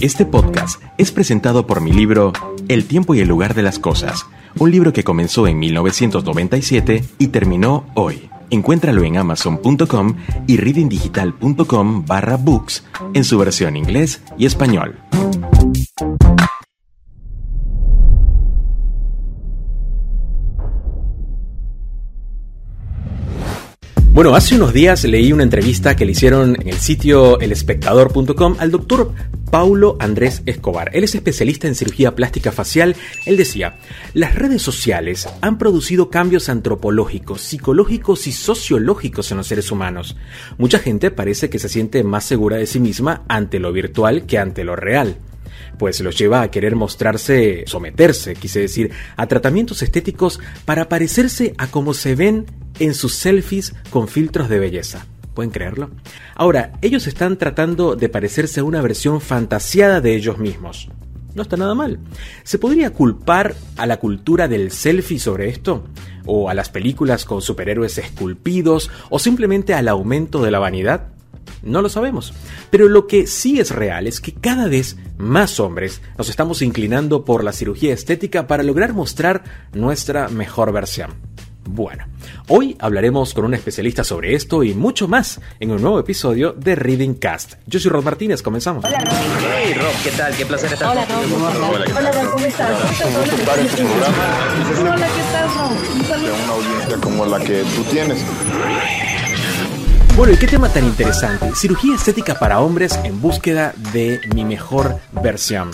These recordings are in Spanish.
Este podcast es presentado por mi libro El tiempo y el lugar de las cosas, un libro que comenzó en 1997 y terminó hoy. Encuéntralo en amazon.com y readingdigital.com barra books en su versión inglés y español. Bueno, hace unos días leí una entrevista que le hicieron en el sitio elespectador.com al doctor Paulo Andrés Escobar. Él es especialista en cirugía plástica facial. Él decía, las redes sociales han producido cambios antropológicos, psicológicos y sociológicos en los seres humanos. Mucha gente parece que se siente más segura de sí misma ante lo virtual que ante lo real pues los lleva a querer mostrarse, someterse, quise decir, a tratamientos estéticos para parecerse a como se ven en sus selfies con filtros de belleza. ¿Pueden creerlo? Ahora, ellos están tratando de parecerse a una versión fantasiada de ellos mismos. No está nada mal. ¿Se podría culpar a la cultura del selfie sobre esto? ¿O a las películas con superhéroes esculpidos? ¿O simplemente al aumento de la vanidad? No lo sabemos. Pero lo que sí es real es que cada vez más hombres nos estamos inclinando por la cirugía estética para lograr mostrar nuestra mejor versión. Bueno, hoy hablaremos con un especialista sobre esto y mucho más en un nuevo episodio de Reading Cast. Yo soy Rod Martínez, comenzamos. Hola Rob. Hey Rob, ¿qué tal? Qué placer estar Hola Rob. Hola, Hola Rob, ¿cómo estás? Hola, ¿qué tal Rob? De una audiencia como la que tú tienes. Bueno, ¿y qué tema tan interesante? Cirugía estética para hombres en búsqueda de mi mejor versión.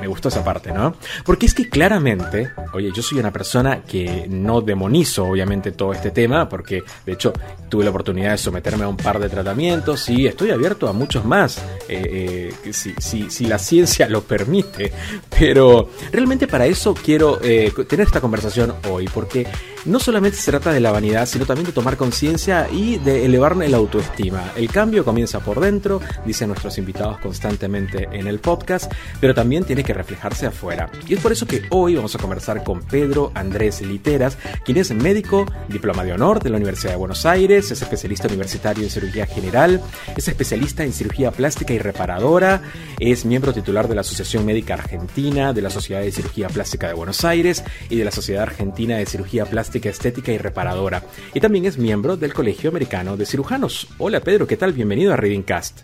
Me gustó esa parte, ¿no? Porque es que claramente, oye, yo soy una persona que no demonizo obviamente todo este tema, porque de hecho tuve la oportunidad de someterme a un par de tratamientos y estoy abierto a muchos más, eh, eh, si, si, si, la ciencia lo permite. Pero realmente para eso quiero eh, tener esta conversación hoy, porque no solamente se trata de la vanidad, sino también de tomar conciencia y de elevar la autoestima. El cambio comienza por dentro, dicen nuestros invitados constantemente en el podcast, pero también tiene que reflejarse afuera. Y es por eso que hoy vamos a conversar con Pedro Andrés Literas, quien es médico, diploma de honor de la Universidad de Buenos Aires, es especialista universitario en cirugía general, es especialista en cirugía plástica y reparadora, es miembro titular de la Asociación Médica Argentina, de la Sociedad de Cirugía Plástica de Buenos Aires y de la Sociedad Argentina de Cirugía Plástica Estética y Reparadora. Y también es miembro del Colegio Americano de Cirujanos. Hola Pedro, ¿qué tal? Bienvenido a Reading Cast.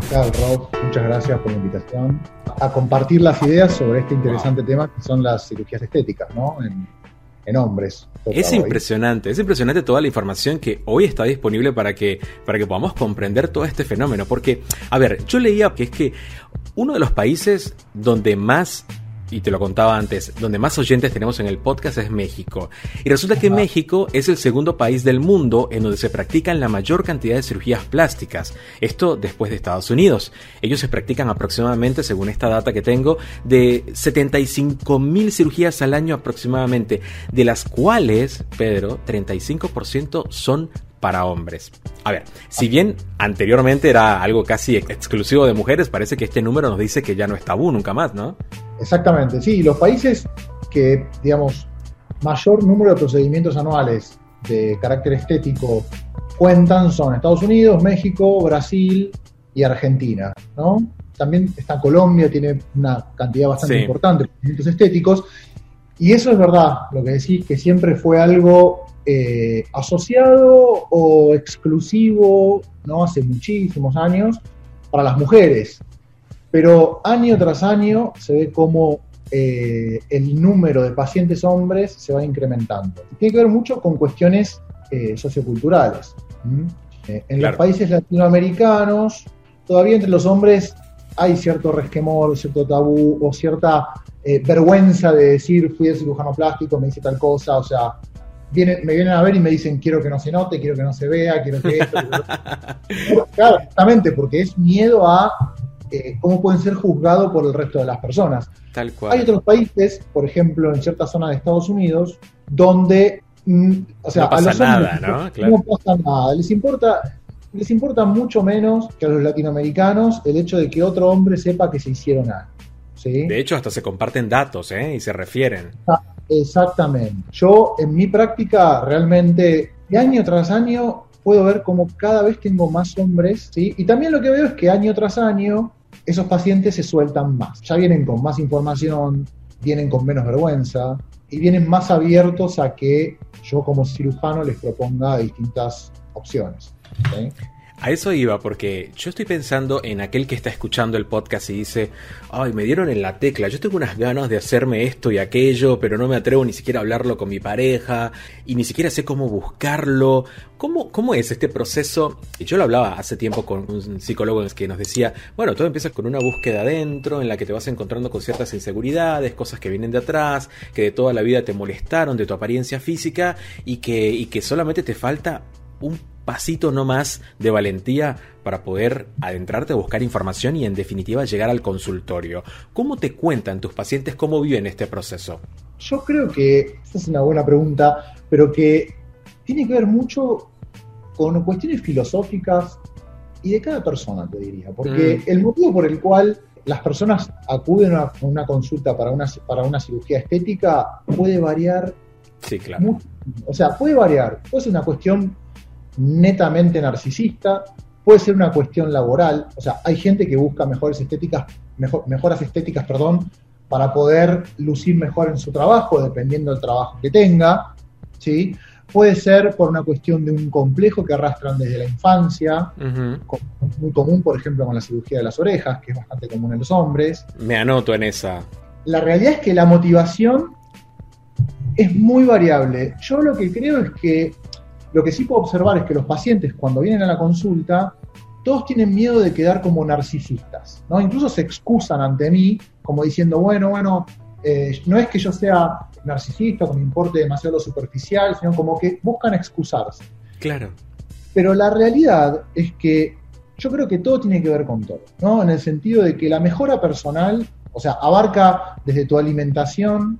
¿Qué tal, Rob? Muchas gracias por la invitación a compartir las ideas sobre este interesante tema que son las cirugías estéticas, ¿no? En, en hombres. Es impresionante, es impresionante toda la información que hoy está disponible para que, para que podamos comprender todo este fenómeno. Porque, a ver, yo leía que es que uno de los países donde más y te lo contaba antes, donde más oyentes tenemos en el podcast es México. Y resulta que México es el segundo país del mundo en donde se practican la mayor cantidad de cirugías plásticas. Esto después de Estados Unidos. Ellos se practican aproximadamente, según esta data que tengo, de 75 mil cirugías al año aproximadamente, de las cuales, Pedro, 35% son para hombres. A ver, si bien anteriormente era algo casi exclusivo de mujeres, parece que este número nos dice que ya no es tabú nunca más, ¿no? Exactamente, sí, los países que, digamos, mayor número de procedimientos anuales de carácter estético cuentan son Estados Unidos, México, Brasil y Argentina, ¿no? También está Colombia, tiene una cantidad bastante sí. importante de procedimientos estéticos. Y eso es verdad, lo que decís, que siempre fue algo eh, asociado o exclusivo, ¿no? Hace muchísimos años, para las mujeres. Pero año tras año se ve como eh, el número de pacientes hombres se va incrementando. Tiene que ver mucho con cuestiones eh, socioculturales. En claro. los países latinoamericanos, todavía entre los hombres hay cierto resquemor, cierto tabú o cierta vergüenza de decir fui el cirujano plástico, me hice tal cosa, o sea, vienen, me vienen a ver y me dicen quiero que no se note, quiero que no se vea, quiero que esto. Quiero... claro, justamente porque es miedo a eh, cómo pueden ser juzgados por el resto de las personas. Tal cual. Hay otros países, por ejemplo, en ciertas zonas de Estados Unidos, donde mm, o sea, no pasa a los nada, hombres ¿no? Claro. no pasa nada. Les importa, les importa mucho menos que a los latinoamericanos el hecho de que otro hombre sepa que se hicieron algo. ¿sí? De hecho, hasta se comparten datos ¿eh? y se refieren. Ah, Exactamente. Yo en mi práctica realmente de año tras año puedo ver como cada vez tengo más hombres. Y también lo que veo es que año tras año esos pacientes se sueltan más. Ya vienen con más información, vienen con menos vergüenza y vienen más abiertos a que yo como cirujano les proponga distintas opciones. A eso iba, porque yo estoy pensando en aquel que está escuchando el podcast y dice, ay, me dieron en la tecla, yo tengo unas ganas de hacerme esto y aquello, pero no me atrevo ni siquiera a hablarlo con mi pareja y ni siquiera sé cómo buscarlo. ¿Cómo, cómo es este proceso? Y yo lo hablaba hace tiempo con un psicólogo que nos decía, bueno, todo empieza con una búsqueda adentro en la que te vas encontrando con ciertas inseguridades, cosas que vienen de atrás, que de toda la vida te molestaron, de tu apariencia física y que, y que solamente te falta un pasito no más de valentía para poder adentrarte a buscar información y en definitiva llegar al consultorio. ¿Cómo te cuentan tus pacientes cómo viven este proceso? Yo creo que esa es una buena pregunta, pero que tiene que ver mucho con cuestiones filosóficas y de cada persona, te diría. Porque mm. el motivo por el cual las personas acuden a una consulta para una, para una cirugía estética puede variar. Sí, claro. o sea, puede variar. Puede ser una cuestión netamente narcisista, puede ser una cuestión laboral, o sea, hay gente que busca mejores estéticas, mejor, mejoras estéticas, perdón, para poder lucir mejor en su trabajo, dependiendo del trabajo que tenga, ¿sí? Puede ser por una cuestión de un complejo que arrastran desde la infancia, muy común, por ejemplo, con la cirugía de las orejas, que es bastante común en los hombres. Me anoto en esa. La realidad es que la motivación es muy variable. Yo lo que creo es que lo que sí puedo observar es que los pacientes cuando vienen a la consulta, todos tienen miedo de quedar como narcisistas, ¿no? Incluso se excusan ante mí como diciendo, bueno, bueno, eh, no es que yo sea narcisista, que me importe demasiado lo superficial, sino como que buscan excusarse. Claro. Pero la realidad es que yo creo que todo tiene que ver con todo, ¿no? En el sentido de que la mejora personal, o sea, abarca desde tu alimentación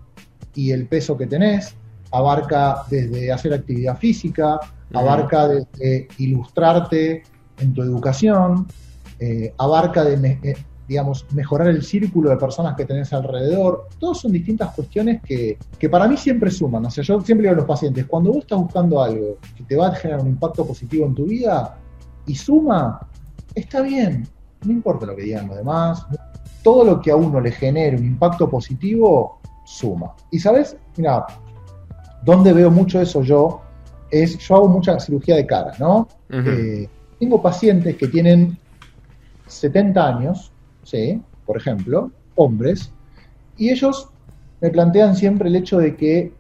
y el peso que tenés, abarca desde hacer actividad física, abarca desde ilustrarte en tu educación, eh, abarca de, eh, digamos, mejorar el círculo de personas que tenés alrededor. Todas son distintas cuestiones que, para mí siempre suman. O sea, yo siempre digo a los pacientes, cuando vos estás buscando algo que te va a generar un impacto positivo en tu vida y suma, está bien, no importa lo que digan los demás. Todo lo que a uno le genere un impacto positivo, suma. Y sabes, mira, donde veo mucho eso yo es, yo hago mucha cirugía de cara, ¿no? Eh, tengo pacientes que tienen 70 años, ¿sí? Por ejemplo, hombres, y ellos me plantean siempre el hecho de que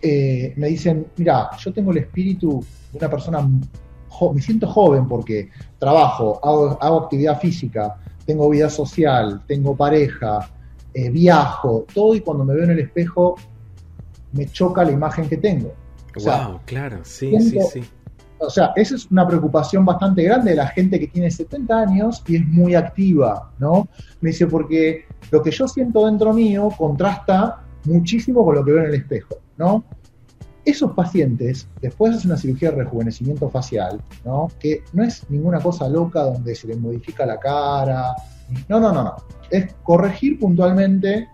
eh, me dicen, mira, yo tengo el espíritu de una persona, me siento joven porque trabajo, hago, actividad física, tengo vida social, tengo pareja, eh, viajo, todo y cuando me veo en el espejo me choca la imagen que tengo. wow, claro, sí, sí, sí. O sea, esa es una preocupación bastante grande de la gente que tiene 70 años y es muy activa, ¿no? Me dice, porque lo que yo siento dentro mío contrasta muchísimo con lo que veo en el espejo, ¿no? Esos pacientes, después hacen una cirugía de rejuvenecimiento facial, ¿no? Que no es ninguna cosa loca donde se les modifica la cara. No, no, no, no. Es corregir puntualmente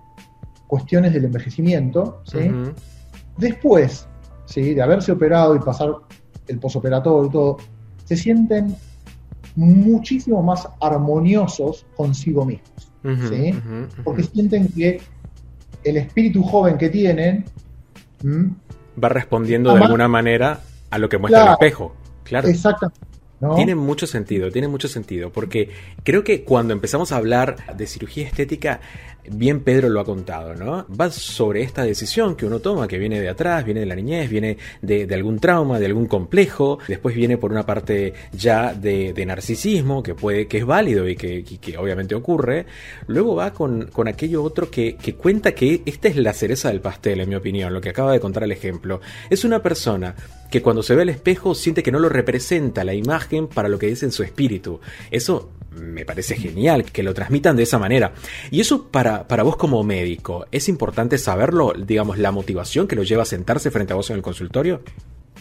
cuestiones del envejecimiento, ¿sí? Después, ¿sí? de haberse operado y pasar el posoperatorio y todo, se sienten muchísimo más armoniosos consigo mismos, ¿sí? Porque sienten que el espíritu joven que tienen va respondiendo de alguna manera a lo que muestra el espejo. Claro. Exactamente. Tiene mucho sentido, tiene mucho sentido, porque creo que cuando empezamos a hablar de cirugía estética, bien Pedro lo ha contado, ¿no? Va sobre esta decisión que uno toma, que viene de atrás, viene de la niñez, viene de, algún trauma, de algún complejo, después viene por una parte ya de, narcisismo, que puede, que es válido y que, obviamente ocurre, luego va con, aquello otro que, que cuenta que esta es la cereza del pastel, en mi opinión, lo que acaba de contar el ejemplo. Es una persona que cuando se ve al espejo siente que no lo representa la imagen para lo que dice en su espíritu. Eso me parece genial que lo transmitan de esa manera. Y eso para, para vos como médico, ¿es importante saberlo, digamos, la motivación que lo lleva a sentarse frente a vos en el consultorio?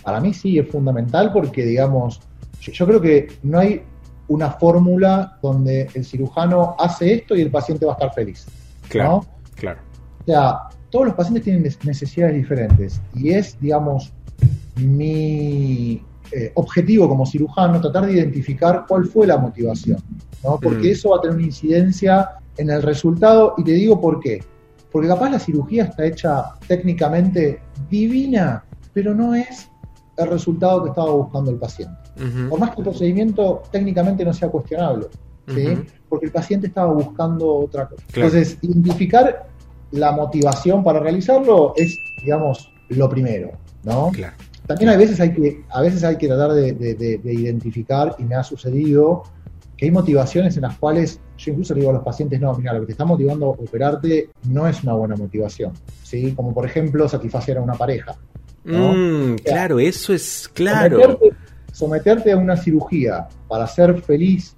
Para mí sí, es fundamental porque, digamos, yo, creo que no hay una fórmula donde el cirujano hace esto y el paciente va a estar feliz. Claro, claro. O sea, todos los pacientes tienen necesidades diferentes y es, digamos, mi eh, objetivo como cirujano tratar de identificar cuál fue la motivación. ¿no? Porque Mm. eso va a tener una incidencia en el resultado y te digo por qué. Porque capaz la cirugía está hecha técnicamente divina, pero no es el resultado que estaba buscando el paciente. Ujú, Por más que el procedimiento técnicamente no sea cuestionable, porque el paciente estaba buscando otra cosa. Claro. Entonces, identificar la motivación para realizarlo es, digamos, lo primero, ¿no? Claro. También a veces hay que, a veces hay que tratar de, de- de- de identificar, y me ha sucedido, que hay motivaciones en las cuales yo incluso le digo a los pacientes, no, mira, lo que te está motivando a operarte no es una buena motivación, ¿sí? Como por ejemplo satisfacer a una pareja. ¿no? Mm, claro, eso es claro. Someterte, someterte a una cirugía para ser feliz,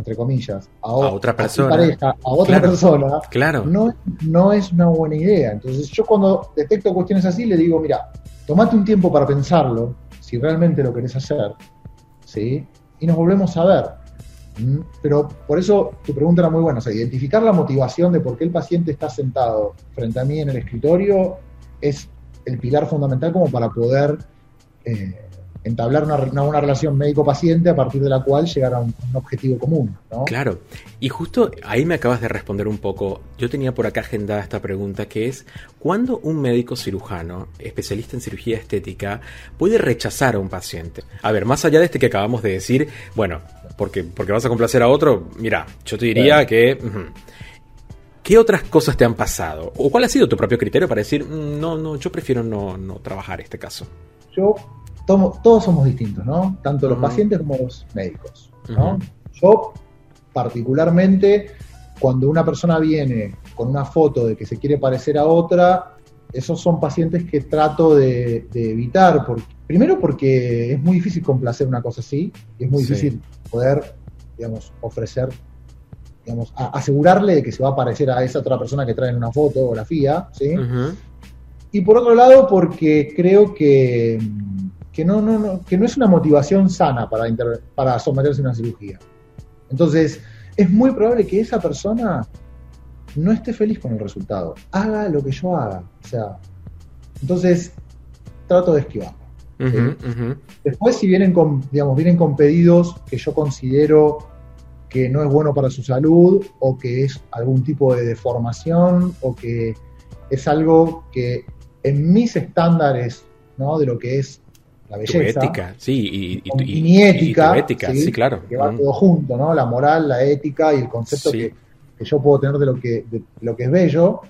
entre comillas, a, o- A otra persona. pareja, a otra Claro. persona, Claro. no, no es una buena idea. Entonces yo cuando detecto cuestiones así le digo, mira, tomate un tiempo para pensarlo, si realmente lo querés hacer, ¿sí? Y nos volvemos a ver. ¿Mm? Pero por eso tu pregunta era muy buena, o sea, identificar la motivación de por qué el paciente está sentado frente a mí en el escritorio es el pilar fundamental como para poder eh, entablar una, una, una relación médico-paciente a partir de la cual llegar a un, un objetivo común, ¿no? Claro, y justo ahí me acabas de responder un poco. Yo tenía por acá agendada esta pregunta que es, ¿cuándo un médico cirujano, especialista en cirugía estética, puede rechazar a un paciente? A ver, más allá de este que acabamos de decir, bueno, porque, porque vas a complacer a otro, mira, yo te diría Claro. que... ¿Qué otras cosas te han pasado? ¿O cuál ha sido tu propio criterio para decir, "Mm, no, no, yo prefiero no, no trabajar este caso? yo todos somos distintos, ¿no? Tanto los pacientes como los médicos. Yo, particularmente, cuando una persona viene con una foto de que se quiere parecer a otra, esos son pacientes que trato de, de evitar. primero porque es muy difícil complacer una cosa así, y es muy Sí. difícil poder, digamos, ofrecer, digamos, a- asegurarle de que se va a parecer a esa otra persona que trae en una fotografía, ¿sí? Ujú. Y por otro lado, porque creo que, que, no, no, no, que no es una motivación sana para, inter- para someterse a una cirugía. Entonces, es muy probable que esa persona no esté feliz con el resultado. Haga lo que yo haga. O sea, entonces trato de esquivarlo. Ujú. Después, si vienen con, digamos, vienen con pedidos que yo considero que no es bueno para su salud, o que es algún tipo de deformación, o que es algo que en mis estándares, ¿no? De lo que es la Tu belleza, ética, sí, y, mi ética, y tu ética, sí, claro. que va Mm. todo junto, ¿no? La moral, la ética y el concepto Sí. que, que yo puedo tener de lo que, de lo que es bello,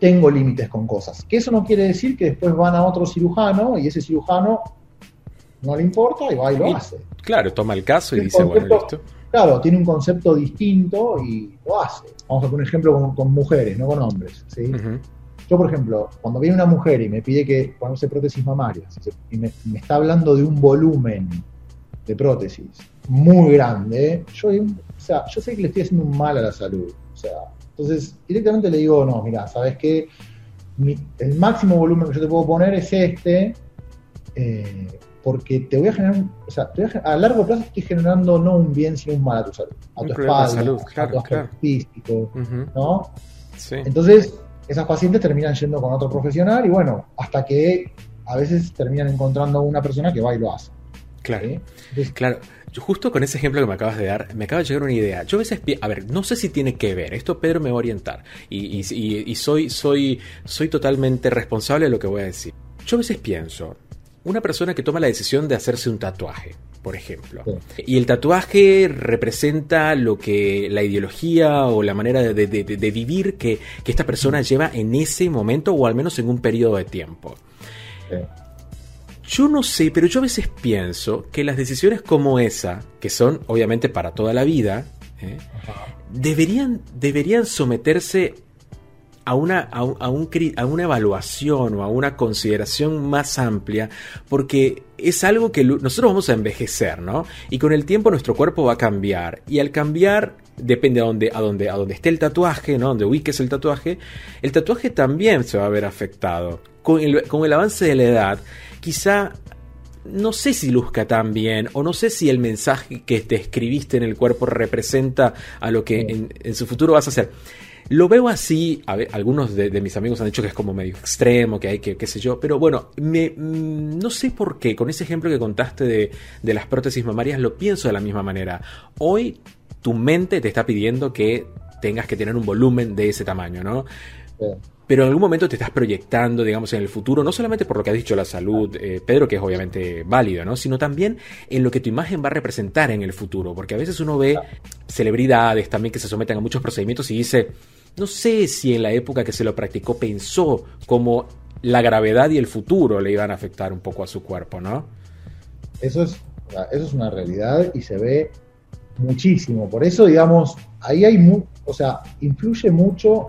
tengo límites con cosas. Que eso no quiere decir que después van a otro cirujano y ese cirujano no le importa y va y lo hace. Claro, toma el caso y dice, bueno, listo. Claro, tiene un concepto distinto y lo hace. Vamos a poner un ejemplo con, con mujeres, no con hombres. ¿sí? Yo, por ejemplo, cuando viene una mujer y me pide que ponerse prótesis mamarias y me, me está hablando de un volumen de prótesis muy grande, yo, o sea, yo sé que le estoy haciendo un mal a la salud. O sea, entonces directamente le digo, no, mira, ¿sabes qué? Mi- el máximo volumen que yo te puedo poner es este, eh, porque te voy a generar, o sea, te voy a, a largo plazo estoy generando no un bien, sino un mal a tu salud, a Un tu espalda, salud, a tu aspecto claro. físico. ¿no? Sí. Entonces, esas pacientes terminan yendo con otro profesional y bueno, hasta que a veces terminan encontrando una persona que va y lo hace. Claro. ¿sí? Entonces, Claro, yo justo con ese ejemplo que me acabas de dar, me acaba de llegar una idea. Yo a veces, a ver, no sé si tiene que ver, esto Pedro me va a orientar y- y soy, soy, soy totalmente responsable de lo que voy a decir. Yo a veces pienso, una persona que toma la decisión de hacerse un tatuaje, por ejemplo, Sí. y el tatuaje representa lo que la ideología o la manera de, de- de- de vivir que, que esta persona lleva en ese momento o al menos en un periodo de tiempo. sí. Yo no sé, pero yo a veces pienso que las decisiones como esa, que son obviamente para toda la vida, ¿eh? deberían, deberían someterse a una, a, un- a un cri- a una evaluación o a una consideración más amplia, porque es algo que nosotros vamos a envejecer, ¿no? Y con el tiempo nuestro cuerpo va a cambiar. Y al cambiar, depende a dónde, a dónde, a dónde esté el tatuaje, ¿no? Donde ubiques el tatuaje, el tatuaje también se va a ver afectado. Con el, con el avance de la edad, quizá no sé si luzca tan bien o no sé si el mensaje que te escribiste en el cuerpo representa a lo que en, en su futuro vas a hacer. Lo veo así, a ver, algunos de, de mis amigos han dicho que es como medio extremo, que hay que, qué sé yo, pero bueno, me, mm, no sé por qué, con ese ejemplo que contaste de, de las prótesis mamarias, lo pienso de la misma manera. Hoy tu mente te está pidiendo que tengas que tener un volumen de ese tamaño, ¿no? Sí. Pero en algún momento te estás proyectando, digamos, en el futuro, no solamente por lo que has dicho la salud, eh, Pedro, que es obviamente válido, ¿no? Sino también en lo que tu imagen va a representar en el futuro. Porque a veces uno ve celebridades también que se someten a muchos procedimientos y dice, no sé si en la época que se lo practicó pensó cómo la gravedad y el futuro le iban a afectar un poco a su cuerpo, ¿no? Eso es, eso es una realidad y se ve muchísimo. Por eso, digamos, ahí hay, mu o sea, influye mucho,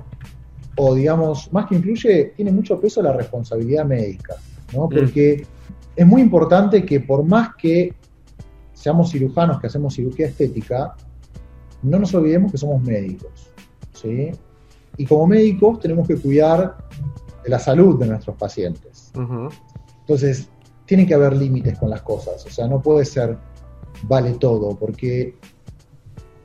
o digamos, más que influye, tiene mucho peso la responsabilidad médica, ¿no? Porque es muy importante que por más que seamos cirujanos, que hacemos cirugía estética, no nos olvidemos que somos médicos, ¿sí? Y como médicos tenemos que cuidar de la salud de nuestros pacientes. Entonces, tiene que haber límites con las cosas, o sea, no puede ser vale todo, porque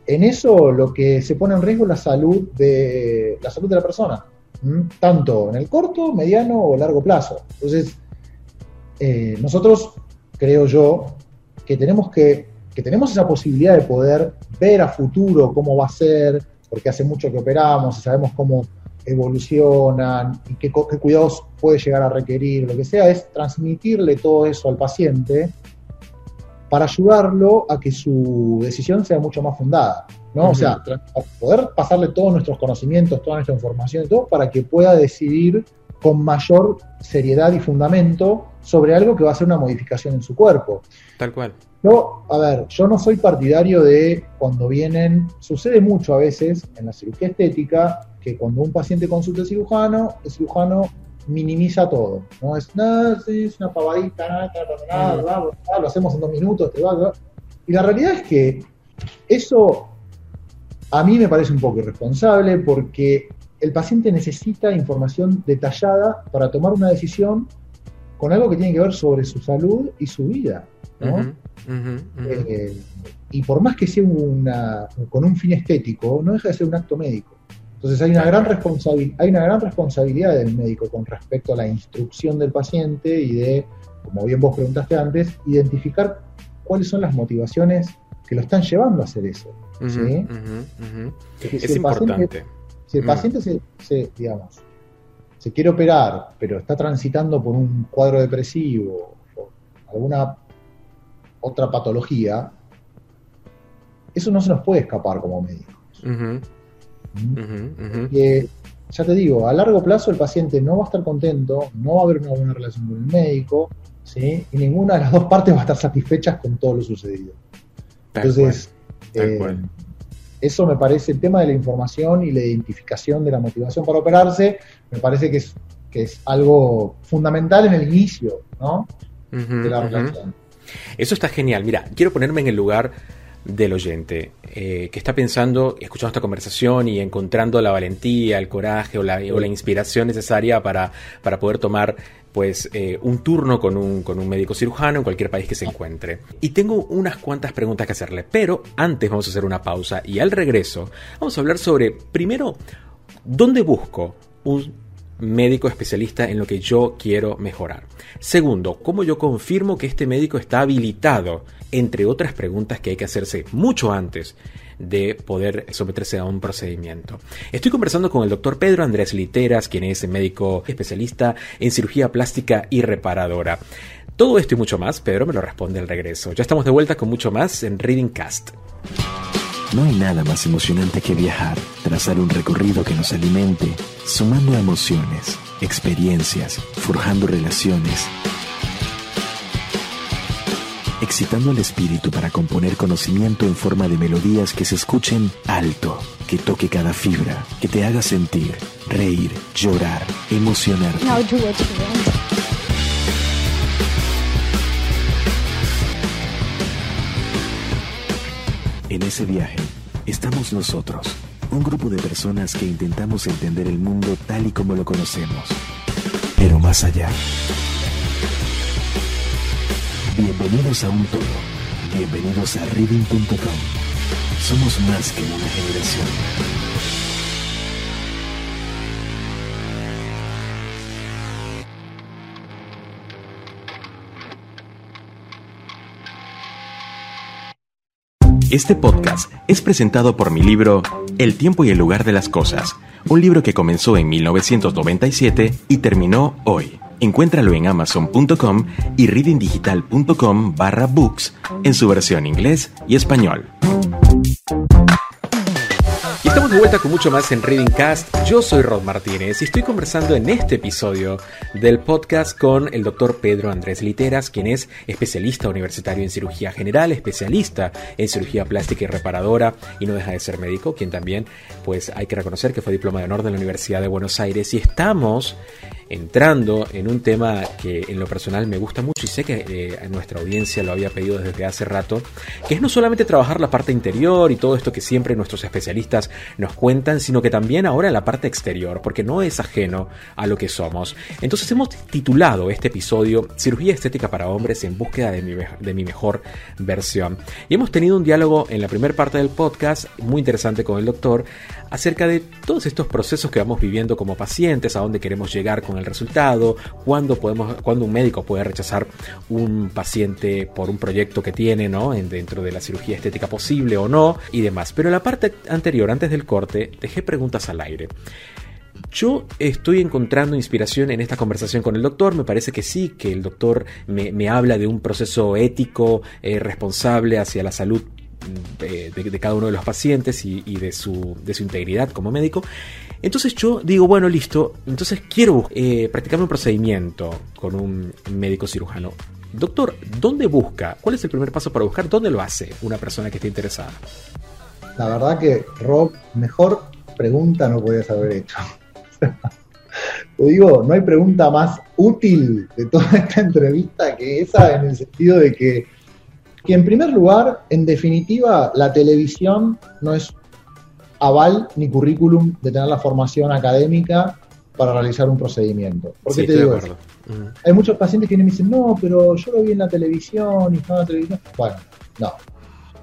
en eso lo que se pone en riesgo es la salud de la salud de la persona, ¿m? tanto en el corto, mediano o largo plazo. Entonces, eh, nosotros creo yo que tenemos que, que tenemos esa posibilidad de poder ver a futuro cómo va a ser, porque hace mucho que operamos y sabemos cómo evolucionan y qué, cuidados puede llegar a requerir, lo que sea, es transmitirle todo eso al paciente para ayudarlo a que su decisión sea mucho más fundada, ¿no? O sea, poder pasarle todos nuestros conocimientos, toda nuestra información y todo para que pueda decidir con mayor seriedad y fundamento sobre algo que va a ser una modificación en su cuerpo. Tal cual. Yo, a ver, yo no soy partidario de cuando vienen, sucede mucho a veces en la cirugía estética, que cuando un paciente consulta al cirujano, el cirujano minimiza todo, ¿no? Es, sí, es una pavadita, nada, nada, nada, bla, lo hacemos en dos minutos, te va, te va. Y la realidad es que eso a mí me parece un poco irresponsable porque el paciente necesita información detallada para tomar una decisión con algo que tiene que ver sobre su salud y su vida, Eh, y por más que sea una, con un fin estético, no deja de ser un acto médico. Entonces hay una, gran hay una gran responsabilidad del médico con respecto a la instrucción del paciente y de, como bien vos preguntaste antes, identificar cuáles son las motivaciones que lo están llevando a hacer eso. Si Es el paciente- importante. si el Mm. paciente se, se, digamos, se quiere operar, pero está transitando por un cuadro depresivo o alguna otra patología, eso no se nos puede escapar como médicos. Que, ya te digo, a largo plazo el paciente no va a estar contento, no va a haber una buena relación con el médico, ¿sí? y ninguna de las dos partes va a estar satisfechas con todo lo sucedido. Tal Entonces, cual, eh, eso me parece el tema de la información y la identificación de la motivación para operarse, me parece que es, que es algo fundamental en el inicio ¿no? De la relación. Eso está genial. Mira, quiero ponerme en el lugar del oyente eh, que está pensando, escuchando esta conversación y encontrando la valentía, el coraje o la, o la inspiración necesaria para, para poder tomar pues eh, un turno con un, con un médico cirujano en cualquier país que se encuentre. Y tengo unas cuantas preguntas que hacerle, pero antes vamos a hacer una pausa y al regreso vamos a hablar sobre, primero, ¿dónde busco un médico especialista en lo que yo quiero mejorar? Segundo, ¿cómo yo confirmo que este médico está habilitado? Entre otras preguntas que hay que hacerse mucho antes de poder someterse a un procedimiento. Estoy conversando con el doctor Pedro Andrés Literas, quien es médico especialista en cirugía plástica y reparadora. Todo esto y mucho más, Pedro me lo responde al regreso. Ya estamos de vuelta con mucho más en Reading Cast. No hay nada más emocionante que viajar, trazar un recorrido que nos alimente, sumando emociones, experiencias, forjando relaciones, excitando el espíritu para componer conocimiento en forma de melodías que se escuchen alto, que toque cada fibra, que te haga sentir, reír, llorar, emocionarte. Now do what you want. En ese viaje estamos nosotros, un grupo de personas que intentamos entender el mundo tal y como lo conocemos, pero más allá. Bienvenidos a un todo, bienvenidos a reading.com. Somos más que una generación. Este podcast es presentado por mi libro El tiempo y el lugar de las cosas, un libro que comenzó en 1997 y terminó hoy. Encuéntralo en amazon.com y readingdigital.com barra books en su versión inglés y español. Estamos de vuelta con mucho más en Reading Cast. Yo soy Rod Martínez y estoy conversando en este episodio del podcast con el doctor Pedro Andrés Literas, quien es especialista universitario en cirugía general, especialista en cirugía plástica y reparadora y no deja de ser médico, quien también, pues hay que reconocer que fue diploma de honor de la Universidad de Buenos Aires y estamos entrando en un tema que en lo personal me gusta mucho y sé que eh, nuestra audiencia lo había pedido desde hace rato, que es no solamente trabajar la parte interior y todo esto que siempre nuestros especialistas nos cuentan, sino que también ahora la parte exterior, porque no es ajeno a lo que somos. Entonces hemos titulado este episodio Cirugía Estética para Hombres en búsqueda de mi, de mi mejor versión. Y hemos tenido un diálogo en la primera parte del podcast muy interesante con el doctor acerca de todos estos procesos que vamos viviendo como pacientes, a dónde queremos llegar con el resultado, cuándo, podemos, cuándo un médico puede rechazar un paciente por un proyecto que tiene ¿no? En, dentro de la cirugía estética posible o no y demás. Pero en la parte anterior, antes del corte, dejé preguntas al aire. Yo estoy encontrando inspiración en esta conversación con el doctor, me parece que sí, que el doctor me, habla de un proceso ético, eh, responsable hacia la salud de, cada uno de los pacientes y, de, su, de, su, integridad como médico. Entonces yo digo, bueno, listo, entonces quiero eh, practicar un procedimiento con un médico cirujano. Doctor, ¿dónde busca? ¿Cuál es el primer paso para buscar? ¿Dónde lo hace una persona que esté interesada? La verdad que, Rob, mejor pregunta no podías haber hecho. Te digo, no hay pregunta más útil de toda esta entrevista que esa en el sentido de que que en primer lugar, en definitiva, la televisión no es aval ni currículum de tener la formación académica para realizar un procedimiento. ¿Por qué te digo eso? Hay muchos pacientes que me dicen, no, pero yo lo vi en la televisión y estaba en la televisión. Bueno, no.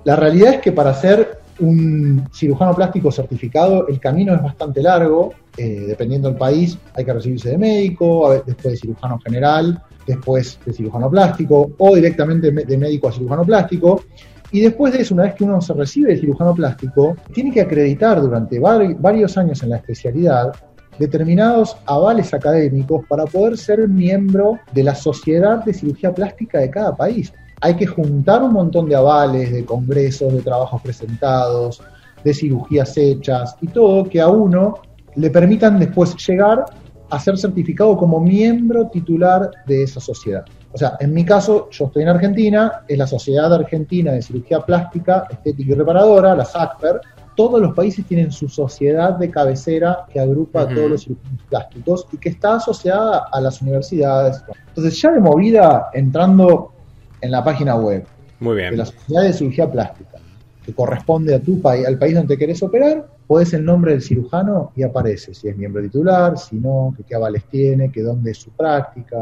La realidad es que para ser un cirujano plástico certificado, el camino es bastante largo, eh, dependiendo del país, hay que recibirse de médico, después de cirujano general, después de cirujano plástico o directamente de médico a cirujano plástico. Y después de eso, una vez que uno se recibe de cirujano plástico, tiene que acreditar durante varios años en la especialidad determinados avales académicos para poder ser miembro de la sociedad de cirugía plástica de cada país. Hay que juntar un montón de avales, de congresos, de trabajos presentados, de cirugías hechas y todo que a uno le permitan después llegar a ser certificado como miembro titular de esa sociedad. O sea, en mi caso, yo estoy en Argentina, es la Sociedad Argentina de Cirugía Plástica, Estética y Reparadora, la SACPER. Todos los países tienen su sociedad de cabecera que agrupa a todos los cirujanos plásticos y que está asociada a las universidades. Entonces, ya de movida, entrando en la página web de la Sociedad de Cirugía Plástica, que corresponde a tu país, al país donde querés operar, podés el nombre del cirujano y aparece si es miembro titular, si no, qué avales tiene, que dónde es su práctica,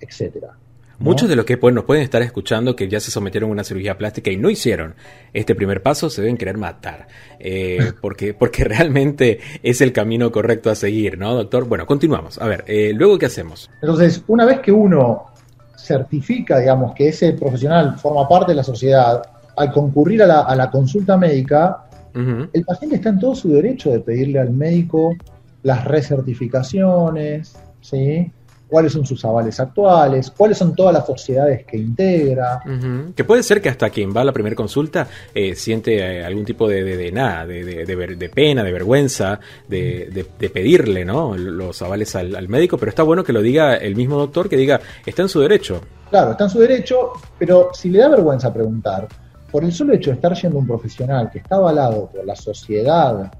etcétera. Muchos de los que pues, nos pueden estar escuchando que ya se sometieron a una cirugía plástica y no hicieron este primer paso se deben querer matar, eh, porque, porque realmente es el camino correcto a seguir, ¿no, doctor? Bueno, continuamos. A ver, eh, luego qué hacemos. Entonces, una vez que uno certifica, digamos, que ese profesional forma parte de la sociedad, al concurrir a la, a la consulta médica, el paciente está en todo su derecho de pedirle al médico las recertificaciones, ¿sí? Cuáles son sus avales actuales, cuáles son todas las sociedades que integra. Que puede ser que hasta quien va a la primera consulta eh, siente eh, algún tipo de, de, nada, de, de, pena, de vergüenza, de, pedirle ¿no? los avales al, al, médico, pero está bueno que lo diga el mismo doctor, que diga, está en su derecho. Claro, está en su derecho, pero si le da vergüenza preguntar, por el solo hecho de estar yendo un profesional que está avalado por la sociedad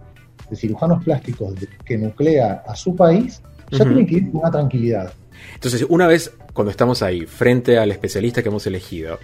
de cirujanos plásticos que nuclea a su país, ya tiene que ir con una tranquilidad. Entonces, una vez cuando estamos ahí, frente al especialista que hemos elegido,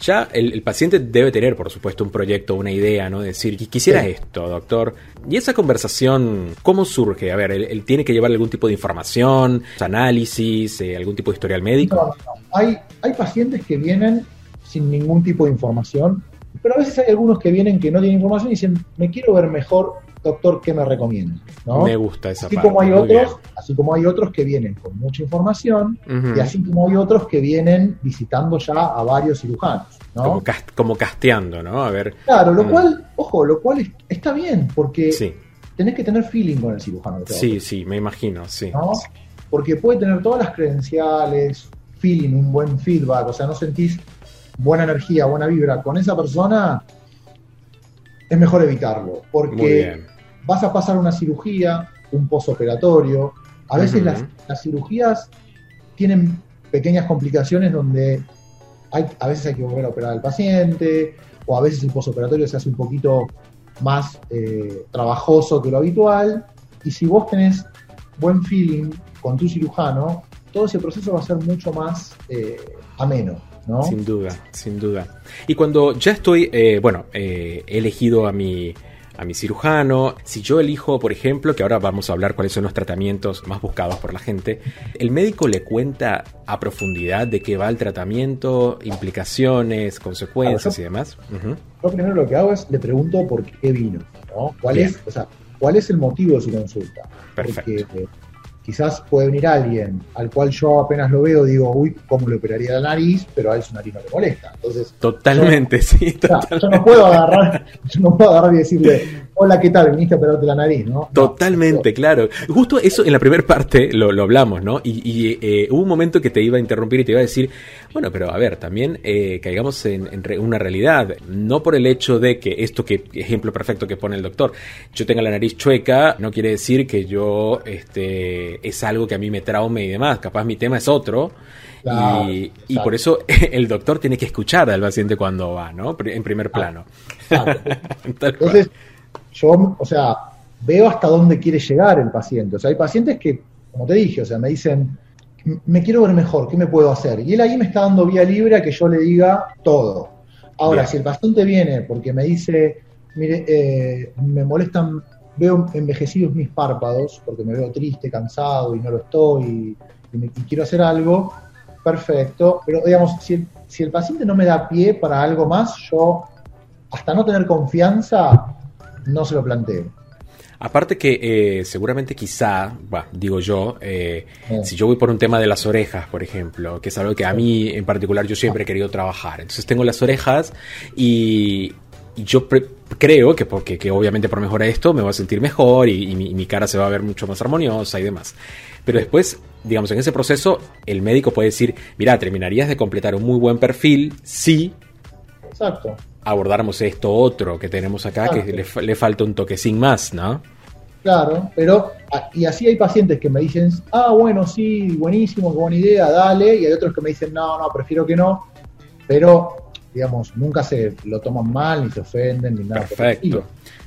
ya el, paciente debe tener, por supuesto, un proyecto, una idea, ¿no? Decir, quisiera esto, doctor. Y esa conversación, ¿cómo surge? A ver, ¿él, tiene que llevar algún tipo de información, análisis, eh, algún tipo de historial médico? No, no. Hay, hay pacientes que vienen sin ningún tipo de información. Pero a veces hay algunos que vienen que no tienen información y dicen, me quiero ver mejor doctor, ¿qué me recomienda? ¿no? Me gusta esa así parte, Como hay otros, así como hay otros que vienen con mucha información y así como hay otros que vienen visitando ya a varios cirujanos. ¿no? Como, cas- como casteando, ¿no? A ver. Claro, lo Mm. cual, ojo, lo cual es- está bien, porque Sí, tenés que tener feeling con el cirujano. sí, sí, me imagino, sí. ¿no? Porque puede tener todas las credenciales, feeling, un buen feedback, o sea, no sentís buena energía, buena vibra con esa persona, es mejor evitarlo, porque. Vas a pasar una cirugía, un posoperatorio, a veces las, las cirugías tienen pequeñas complicaciones donde hay, a veces hay que volver a operar al paciente, o a veces el posoperatorio se hace un poquito más eh, trabajoso que lo habitual, y si vos tenés buen feeling con tu cirujano, todo ese proceso va a ser mucho más eh, ameno, ¿no? Sin duda, sin duda. Y cuando ya estoy, eh, bueno, he elegido a mi, a mi cirujano, si yo elijo, por ejemplo, que ahora vamos a hablar cuáles son los tratamientos más buscados por la gente, el médico le cuenta a profundidad de qué va el tratamiento, implicaciones, consecuencias y demás. Ujú. Yo primero lo que hago es le pregunto por qué vino, ¿no? ¿Cuál Bien. es, o sea, cuál es el motivo de su consulta? Perfecto. Porque eh, quizás puede venir alguien al cual yo apenas lo veo digo, uy, cómo le operaría la nariz, pero a él su nariz no le molesta. Entonces, Totalmente, sí, o sea, total- yo no puedo agarrar, yo no puedo agarrar y decirle, hola, ¿qué tal? Viniste a operarte la nariz, ¿no? No, Totalmente, claro. Justo eso en la primera parte lo, lo hablamos, ¿no? Y, y, eh, hubo un momento que te iba a interrumpir y te iba a decir, bueno, pero a ver, también eh, caigamos en, en re- una realidad. No por el hecho de que esto que, ejemplo perfecto que pone el doctor, yo tenga la nariz chueca, no quiere decir que yo, este, es algo que a mí me traume y demás. Capaz mi tema es otro. Claro, y, por eso el doctor tiene que escuchar al paciente cuando va, ¿no? En primer plano. Tal cual. Entonces, yo, o sea, veo hasta dónde quiere llegar el paciente. O sea, hay pacientes que, como te dije, o sea, me dicen, "M- me quiero ver mejor, ¿qué me puedo hacer? Y él ahí me está dando vía libre a que yo le diga todo. Ahora, Bien. si el paciente viene porque me dice, mire, eh, me molestan, veo envejecidos mis párpados, porque me veo triste, cansado y no lo estoy, y, me- y quiero hacer algo, perfecto. Pero, digamos, si el, si el paciente no me da pie para algo más, yo, hasta no tener confianza, no se lo planteo. Aparte que eh, seguramente quizá, bah, digo yo, eh, si yo voy por un tema de las orejas, por ejemplo, que es algo que a mí en particular yo siempre he querido trabajar. Entonces tengo las orejas y, y yo creo que porque que obviamente por mejorar esto me voy a sentir mejor y, y mi, y mi cara se va a ver mucho más armoniosa y demás. Pero después, digamos, en ese proceso el médico puede decir, mira, terminarías de completar un muy buen perfil si Exacto. abordáramos esto otro que tenemos acá, que le, le falta un toquecín más, ¿no? Claro, pero ah, y así hay pacientes que me dicen, ah, bueno, sí, buenísimo, buena idea, dale, y hay otros que me dicen, no, no, prefiero que no, pero, digamos, nunca se lo toman mal, ni se ofenden, ni nada. Perfecto, ¿eh?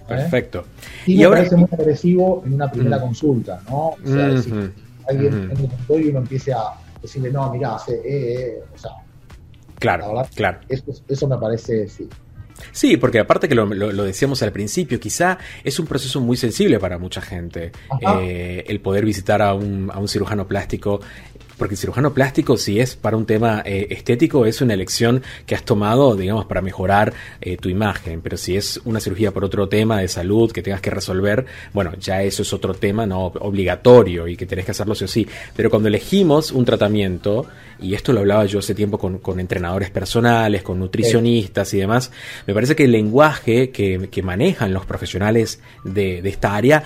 perfecto. Y, Y me ahora- parece muy agresivo en una primera Mm. consulta, ¿no? O sea, Ujú, si alguien ujú. en el consultorio y uno empiece a decirle, no, mirá, hace, eh, eh, o sea, la Claro, claro. eso, eso me parece, sí. Sí, porque aparte que lo, lo- lo decíamos al principio, quizá es un proceso muy sensible para mucha gente eh, el poder visitar a un, a un cirujano plástico. Porque el cirujano plástico, si es para un tema eh, estético, es una elección que has tomado, digamos, para mejorar eh, tu imagen. Pero si es una cirugía por otro tema de salud que tengas que resolver, bueno, ya eso es otro tema no obligatorio y que tenés que hacerlo sí o sí. Pero cuando elegimos un tratamiento, y esto lo hablaba yo hace tiempo con, entrenadores personales, con nutricionistas y demás, me parece que el lenguaje que, manejan los profesionales de esta área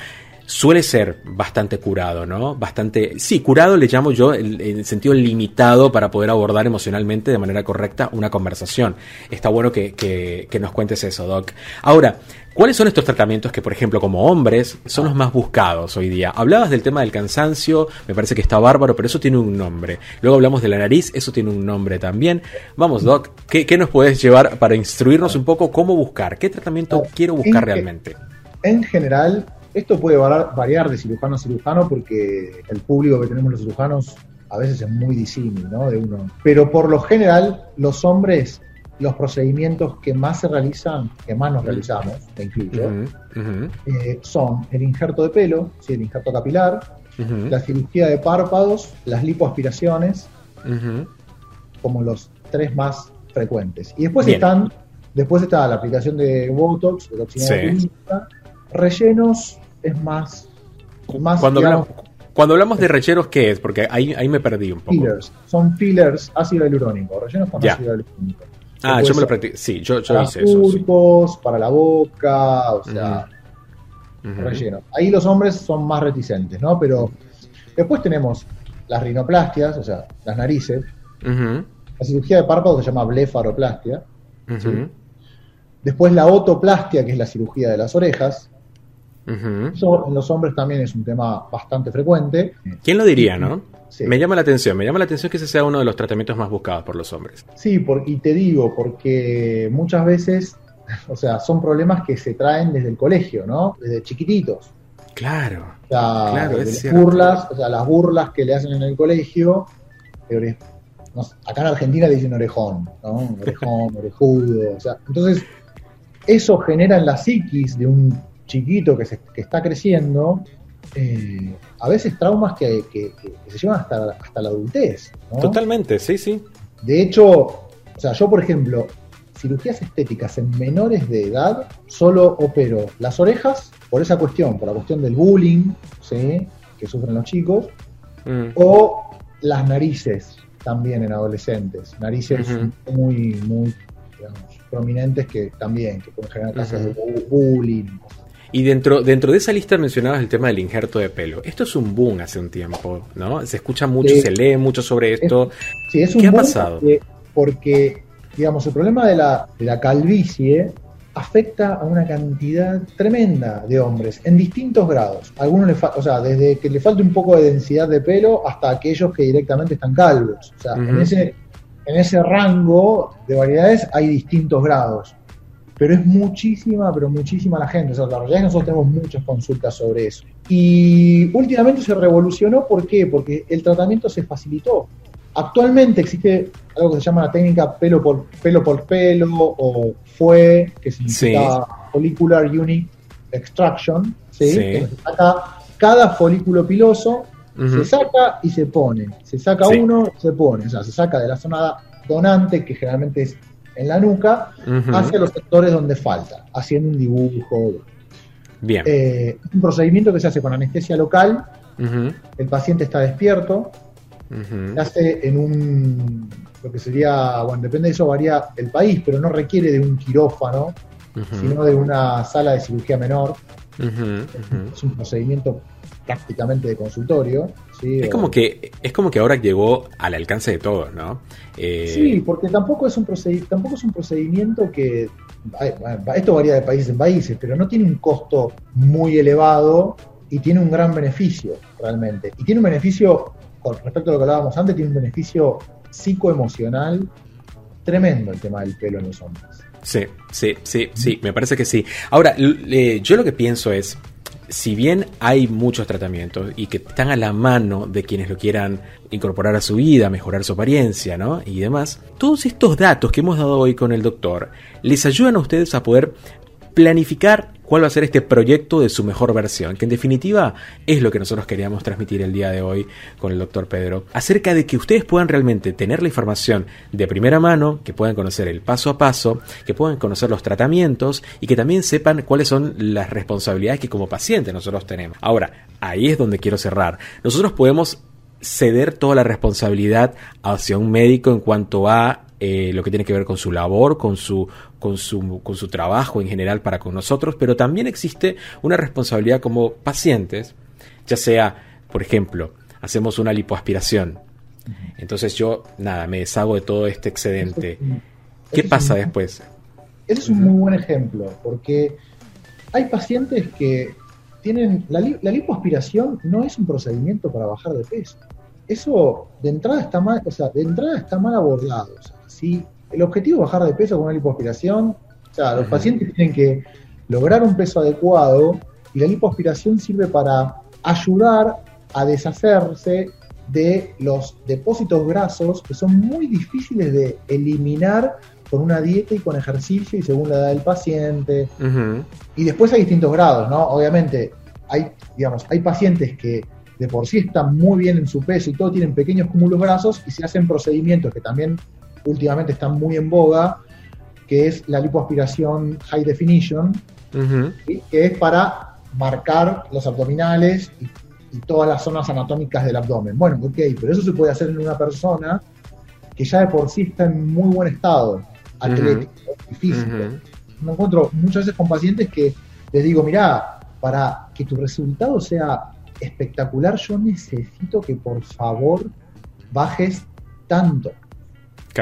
suele ser bastante curado, ¿no? Bastante, sí, curado le llamo yo en el, sentido limitado para poder abordar emocionalmente de manera correcta una conversación. Está bueno que, que, que nos cuentes eso, Doc. Ahora, ¿cuáles son estos tratamientos que, por ejemplo, como hombres, son los más buscados hoy día? Hablabas del tema del cansancio, me parece que está bárbaro, pero eso tiene un nombre. Luego hablamos de la nariz, eso tiene un nombre también. Vamos, Doc, ¿qué, qué nos puedes llevar para instruirnos un poco cómo buscar? ¿Qué tratamiento quiero buscar realmente? En general, esto puede variar, de cirujano a cirujano porque el público que tenemos los cirujanos a veces es muy disímil, ¿no? De uno. Pero por lo general, los hombres, los procedimientos que más se realizan, que más nos realizamos, me incluyo, eh, son el injerto de pelo, sí, el injerto capilar, la cirugía de párpados, las lipoaspiraciones, como los tres más frecuentes. Y después Bien. están, después está la aplicación de Botox, de toxina Sí. Rellenos es más. más Cuando, digamos, hablamos, cuando hablamos de rellenos, ¿qué es? Porque ahí, ahí me perdí un poco. fillers. Son fillers ácido hialurónico. Rellenos con Ya. ácido hialurónico. Ah, yo me lo practiqué. Sí, yo, yo para hice eso. sí. para la boca, o sea, Ujú. relleno. Ahí los hombres son más reticentes, ¿no? Pero después tenemos las rinoplastias, o sea, las narices. La cirugía de párpado se llama blefaroplastia. Después la otoplastia, que es la cirugía de las orejas. Eso en los hombres también es un tema bastante frecuente. ¿Quién lo diría, no? Sí. Me llama la atención, me llama la atención que ese sea uno de los tratamientos más buscados por los hombres. Sí, por- y te digo, porque muchas veces, o sea, son problemas que se traen desde el colegio, ¿no? Desde chiquititos. Claro. O sea, Claro, es las burlas, o sea, las burlas que le hacen en el colegio, no sé, acá en Argentina le dicen orejón, ¿no? Orejón, orejudo, o sea, entonces eso genera en la psiquis de un chiquito que, se- que está creciendo, eh, a veces traumas que, que- se llevan hasta, hasta la adultez, ¿no? Totalmente, sí, sí. De hecho, o sea, yo por ejemplo, cirugías estéticas en menores de edad, solo opero las orejas por esa cuestión, por la cuestión del bullying, ¿sí? que sufren los chicos, Mm. o las narices también en adolescentes, narices muy, muy digamos, prominentes que también, que pueden generar casos de bu- bullying. Y dentro, dentro de esa lista mencionabas el tema del injerto de pelo. Esto es un boom hace un tiempo, ¿no? Se escucha mucho, Sí. se lee mucho sobre esto. Sí, es un ¿Qué ha boom pasado? Porque, porque, digamos, el problema de la, de la calvicie afecta a una cantidad tremenda de hombres en distintos grados. Algunos le o sea, desde que le falta un poco de densidad de pelo hasta aquellos que directamente están calvos. O sea, en, ese, en ese rango de variedades hay distintos grados. Pero es muchísima, pero muchísima la gente. O sea, la realidad es que nosotros tenemos muchas consultas sobre eso. Y últimamente se revolucionó, ¿por qué? Porque el tratamiento se facilitó. Actualmente existe algo que se llama la técnica pelo por pelo, por pelo o FUE, que significa Follicular Unit Extraction, ¿sí? Sí. Que se saca cada folículo piloso, se saca y se pone. Se saca Sí. uno, se pone. O sea, se saca de la zona donante, que generalmente es en la nuca, hacia los sectores donde falta, haciendo un dibujo. Bien. Eh, es un procedimiento que se hace con anestesia local, el paciente está despierto, se hace en un, lo que sería, bueno, depende de eso, varía el país, pero no requiere de un quirófano, sino de una sala de cirugía menor. Es un procedimiento prácticamente de consultorio. ¿sí? Es como que es como que ahora llegó al alcance de todos, ¿no? Eh, Sí, porque tampoco es un tampoco es un procedimiento que esto varía de países en países, pero no tiene un costo muy elevado y tiene un gran beneficio realmente. Y tiene un beneficio con respecto a lo que hablábamos antes, tiene un beneficio psicoemocional tremendo el tema del pelo en los hombres. Sí, sí, sí, sí, me parece que sí. Ahora, eh, yo lo que pienso es, si bien hay muchos tratamientos y que están a la mano de quienes lo quieran incorporar a su vida, mejorar su apariencia, ¿no? Y demás, todos estos datos que hemos dado hoy con el doctor les ayudan a ustedes a poder planificar cuál va a ser este proyecto de su mejor versión, que en definitiva es lo que nosotros queríamos transmitir el día de hoy con el doctor Pedro, acerca de que ustedes puedan realmente tener la información de primera mano, que puedan conocer el paso a paso, que puedan conocer los tratamientos y que también sepan cuáles son las responsabilidades que como paciente nosotros tenemos. Ahora, ahí es donde quiero cerrar. Nosotros podemos ceder toda la responsabilidad hacia un médico en cuanto a eh, lo que tiene que ver con su labor, con su, con, su, con su trabajo en general para con nosotros, pero también existe una responsabilidad como pacientes, ya sea, por ejemplo, hacemos una lipoaspiración. Entonces yo, nada, me deshago de todo este excedente. ¿Qué pasa después? Ese es un muy buen ejemplo, porque hay pacientes que tienen. La, li- la lipoaspiración no es un procedimiento para bajar de peso. Eso de entrada está mal, o sea, de entrada está mal abordado. O sea, si el objetivo es bajar de peso con una lipoaspiración, o sea, los pacientes tienen que lograr un peso adecuado y la lipoaspiración sirve para ayudar a deshacerse de los depósitos grasos que son muy difíciles de eliminar con una dieta y con ejercicio y según la edad del paciente. Y después hay distintos grados, ¿no? Obviamente, hay, digamos, hay pacientes que de por sí están muy bien en su peso y todo tienen pequeños cúmulos grasos y se hacen procedimientos que también últimamente están muy en boga, que es la lipoaspiración high definition, que es para marcar los abdominales y, todas las zonas anatómicas del abdomen. Bueno, ok, pero eso se puede hacer en una persona que ya de por sí está en muy buen estado atlético y físico. Me encuentro muchas veces con pacientes que les digo, mira, para que tu resultado sea espectacular, yo necesito que por favor bajes tanto.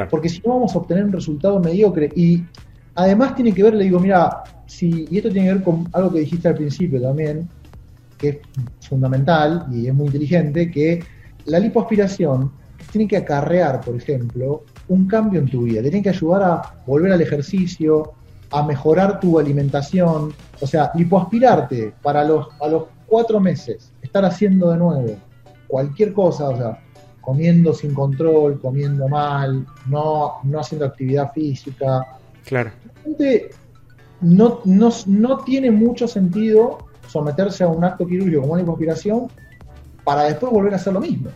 Porque si no vamos a obtener un resultado mediocre. Y además tiene que ver, le digo, mira, si, y esto tiene que ver con algo que dijiste al principio también, que es fundamental y es muy inteligente, que la lipoaspiración tiene que acarrear, por ejemplo, un cambio en tu vida, te tiene que ayudar a volver al ejercicio, a mejorar tu alimentación, o sea, lipoaspirarte para los, a los cuatro meses, estar haciendo de nuevo cualquier cosa, o sea, comiendo sin control, comiendo mal, no, no haciendo actividad física. Claro. No, no, no tiene mucho sentido someterse a un acto quirúrgico como una lipoaspiración para después volver a hacer lo mismo.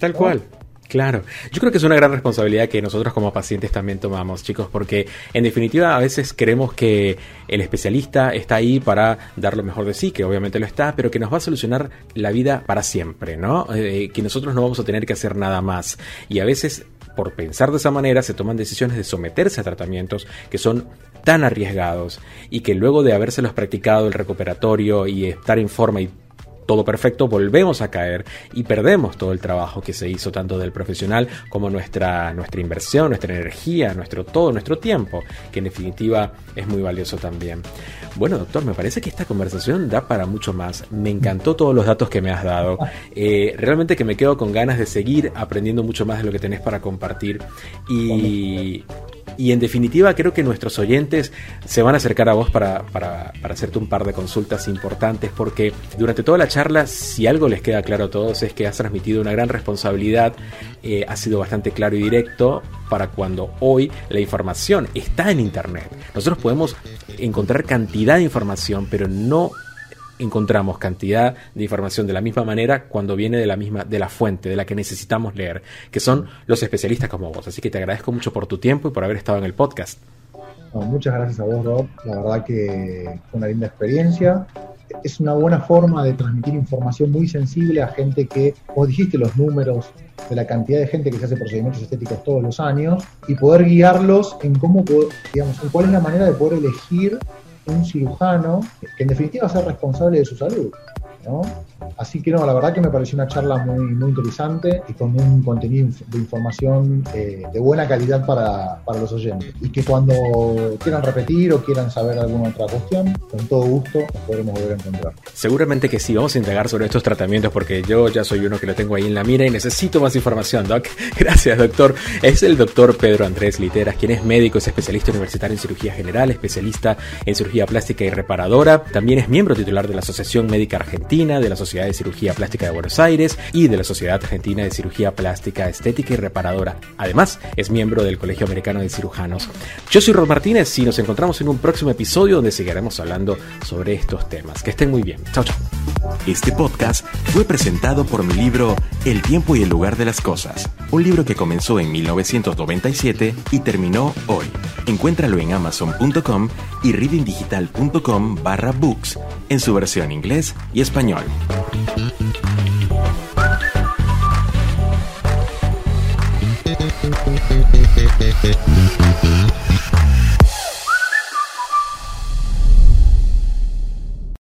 Tal cual. Claro, yo creo que es una gran responsabilidad que nosotros como pacientes también tomamos, chicos, porque en definitiva a veces creemos que el especialista está ahí para dar lo mejor de sí, que obviamente lo está, pero que nos va a solucionar la vida para siempre, ¿no? Eh, que nosotros no vamos a tener que hacer nada más. Y a veces, por pensar de esa manera, se toman decisiones de someterse a tratamientos que son tan arriesgados y que luego de habérselos practicado el recuperatorio y estar en forma y todo perfecto, volvemos a caer y perdemos todo el trabajo que se hizo tanto del profesional como nuestra, nuestra inversión, nuestra energía, nuestro todo, nuestro tiempo, que en definitiva es muy valioso también. Bueno, doctor, me parece que esta conversación da para mucho más. Me encantó todos los datos que me has dado. Eh, realmente que me quedo con ganas de seguir aprendiendo mucho más de lo que tenés para compartir. Y y en definitiva creo que nuestros oyentes se van a acercar a vos para, para, hacerte un par de consultas importantes porque durante toda la charla, si algo les queda claro a todos es que has transmitido una gran responsabilidad, eh, ha sido bastante claro y directo para cuando hoy la información está en Internet. Nosotros podemos encontrar cantidad de información, pero no encontramos cantidad de información de la misma manera cuando viene de la misma de la fuente de la que necesitamos leer, que son los especialistas como vos. Así que te agradezco mucho por tu tiempo y por haber estado en el podcast. muchas gracias a vos, Rob. La verdad que fue una linda experiencia. Es una buena forma de transmitir información muy sensible a gente que, vos dijiste los números de la cantidad de gente que se hace procedimientos estéticos todos los años y poder guiarlos en cómo, digamos, en cuál es la manera de poder elegir un cirujano que en definitiva va a ser responsable de su salud. ¿No? Así que no, la verdad que me pareció una charla muy, muy interesante y con un contenido de información eh, de buena calidad para, para, los oyentes. Y que cuando quieran repetir o quieran saber alguna otra cuestión, con todo gusto nos podremos volver a encontrar. Seguramente que sí, vamos a indagar sobre estos tratamientos porque yo ya soy uno que lo tengo ahí en la mira y necesito más información, Doc. Gracias, doctor. Es el doctor Pedro Andrés Literas, quien es médico, es especialista universitario en cirugía general, especialista en cirugía plástica y reparadora. También es miembro titular de la Asociación Médica Argentina, de la Sociedad de Cirugía Plástica de Buenos Aires y de la Sociedad Argentina de Cirugía Plástica Estética y Reparadora. Además, es miembro del Colegio Americano de Cirujanos. Yo soy Rod Martínez y nos encontramos en un próximo episodio donde seguiremos hablando sobre estos temas. Que estén muy bien. Chao, chao. Este podcast fue presentado por mi libro El tiempo y el lugar de las cosas, un libro que comenzó en 1997 y terminó hoy. Encuéntralo en amazon.com y readingdigital.com barra books en su versión inglés y español.